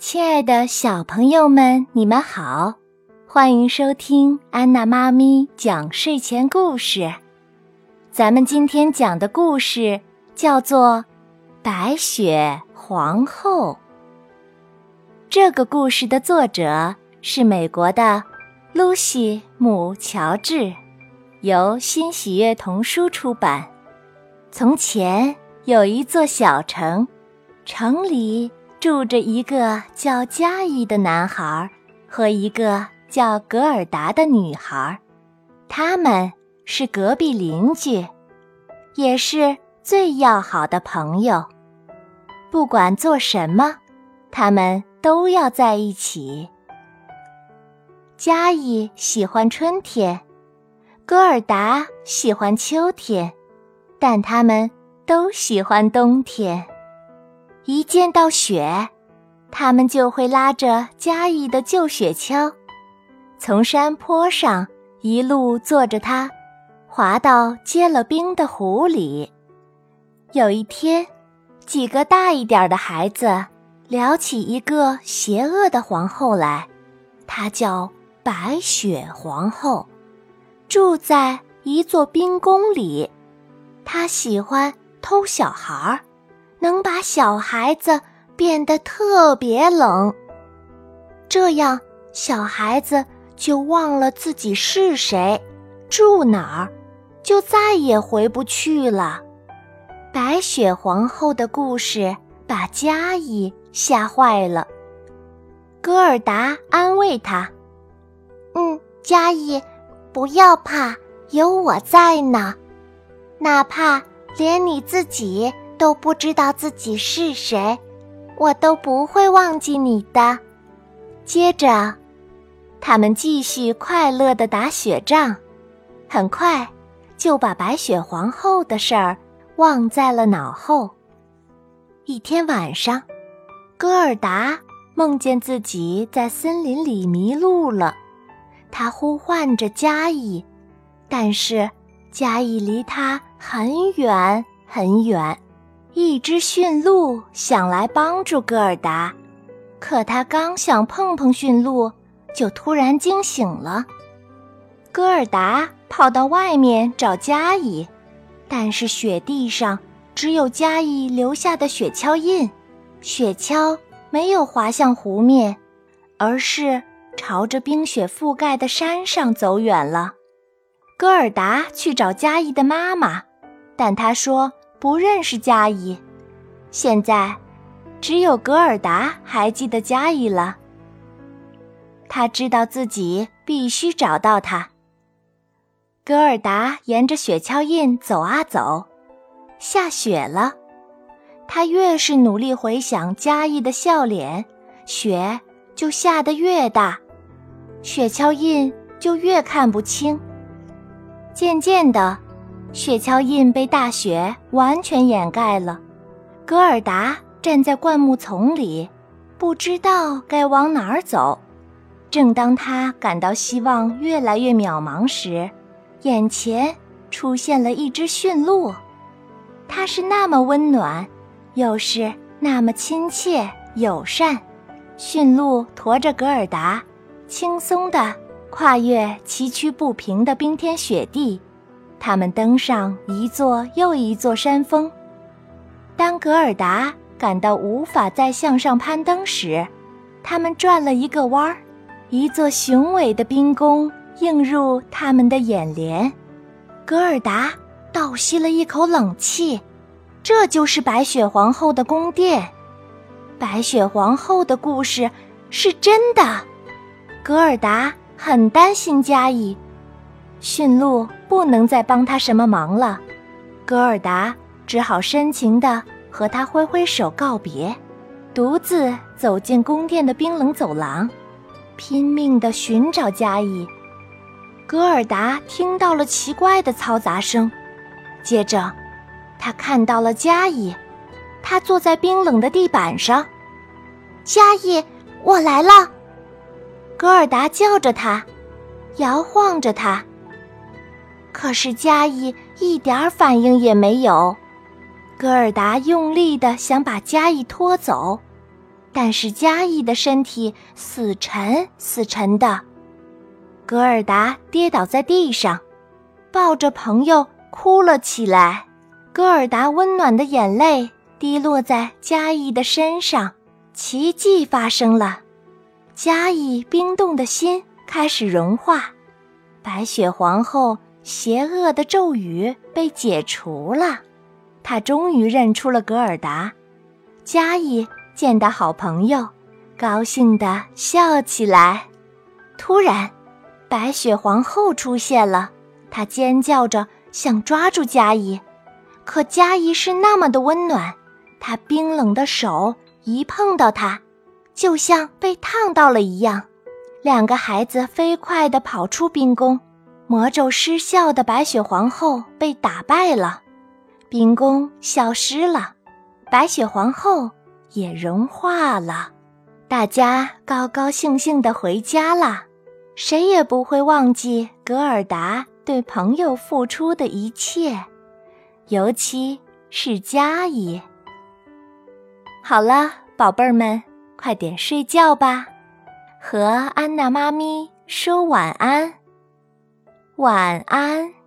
亲爱的小朋友们，你们好，欢迎收听安娜妈咪讲睡前故事。咱们今天讲的故事叫做《白雪皇后》。这个故事的作者是美国的露西·姆·乔治，由新喜悦童书出版。从前有一座小城，城里。住着一个叫嘉义的男孩和一个叫格尔达的女孩，他们是隔壁邻居，也是最要好的朋友。不管做什么，他们都要在一起。嘉义喜欢春天，格尔达喜欢秋天，但他们都喜欢冬天。一见到雪，他们就会拉着嘉义的旧雪橇，从山坡上一路坐着它，滑到结了冰的湖里。有一天，几个大一点的孩子聊起一个邪恶的皇后来，她叫白雪皇后，住在一座冰宫里，她喜欢偷小孩儿。能把小孩子变得特别冷，这样小孩子就忘了自己是谁，住哪儿，就再也回不去了。白雪皇后的故事把嘉义吓坏了。戈尔达安慰他：“嗯，嘉义，不要怕，有我在呢。哪怕连你自己。”都不知道自己是谁，我都不会忘记你的。接着，他们继续快乐的打雪仗，很快就把白雪皇后的事儿忘在了脑后。一天晚上，戈尔达梦见自己在森林里迷路了，他呼唤着嘉义，但是嘉义离他很远很远。一只驯鹿想来帮助戈尔达，可他刚想碰碰驯鹿，就突然惊醒了。戈尔达跑到外面找嘉义，但是雪地上只有嘉义留下的雪橇印，雪橇没有滑向湖面，而是朝着冰雪覆盖的山上走远了。戈尔达去找嘉义的妈妈，但他说。不认识嘉怡，现在只有格尔达还记得嘉怡了。他知道自己必须找到他。格尔达沿着雪橇印走啊走，下雪了。他越是努力回想嘉怡的笑脸，雪就下得越大，雪橇印就越看不清。渐渐的。雪橇印被大雪完全掩盖了，格尔达站在灌木丛里，不知道该往哪儿走。正当他感到希望越来越渺茫时，眼前出现了一只驯鹿，它是那么温暖，又是那么亲切友善。驯鹿驮着格尔达，轻松地跨越崎岖不平的冰天雪地。他们登上一座又一座山峰。当格尔达感到无法再向上攀登时，他们转了一个弯儿，一座雄伟的冰宫映入他们的眼帘。格尔达倒吸了一口冷气，这就是白雪皇后的宫殿。白雪皇后的故事是真的。格尔达很担心嘉义。驯鹿不能再帮他什么忙了，戈尔达只好深情地和他挥挥手告别，独自走进宫殿的冰冷走廊，拼命地寻找嘉义。戈尔达听到了奇怪的嘈杂声，接着，他看到了嘉义，他坐在冰冷的地板上。嘉义，我来了！戈尔达叫着他，摇晃着他。可是嘉义一点反应也没有，戈尔达用力的想把嘉义拖走，但是嘉义的身体死沉死沉的。格尔达跌倒在地上，抱着朋友哭了起来。格尔达温暖的眼泪滴落在嘉义的身上，奇迹发生了，嘉义冰冻的心开始融化，白雪皇后邪恶的咒语被解除了，他终于认出了格尔达。嘉义见到好朋友，高兴地笑起来。突然。白雪皇后出现了，她尖叫着想抓住嘉怡，可嘉怡是那么的温暖，她冰冷的手一碰到她，就像被烫到了一样。两个孩子飞快地跑出冰宫，魔咒失效的白雪皇后被打败了，冰宫消失了，白雪皇后也融化了，大家高高兴兴地回家了。谁也不会忘记格尔达对朋友付出的一切，尤其是佳怡。好了，宝贝儿们，快点睡觉吧，和安娜妈咪说晚安，晚安。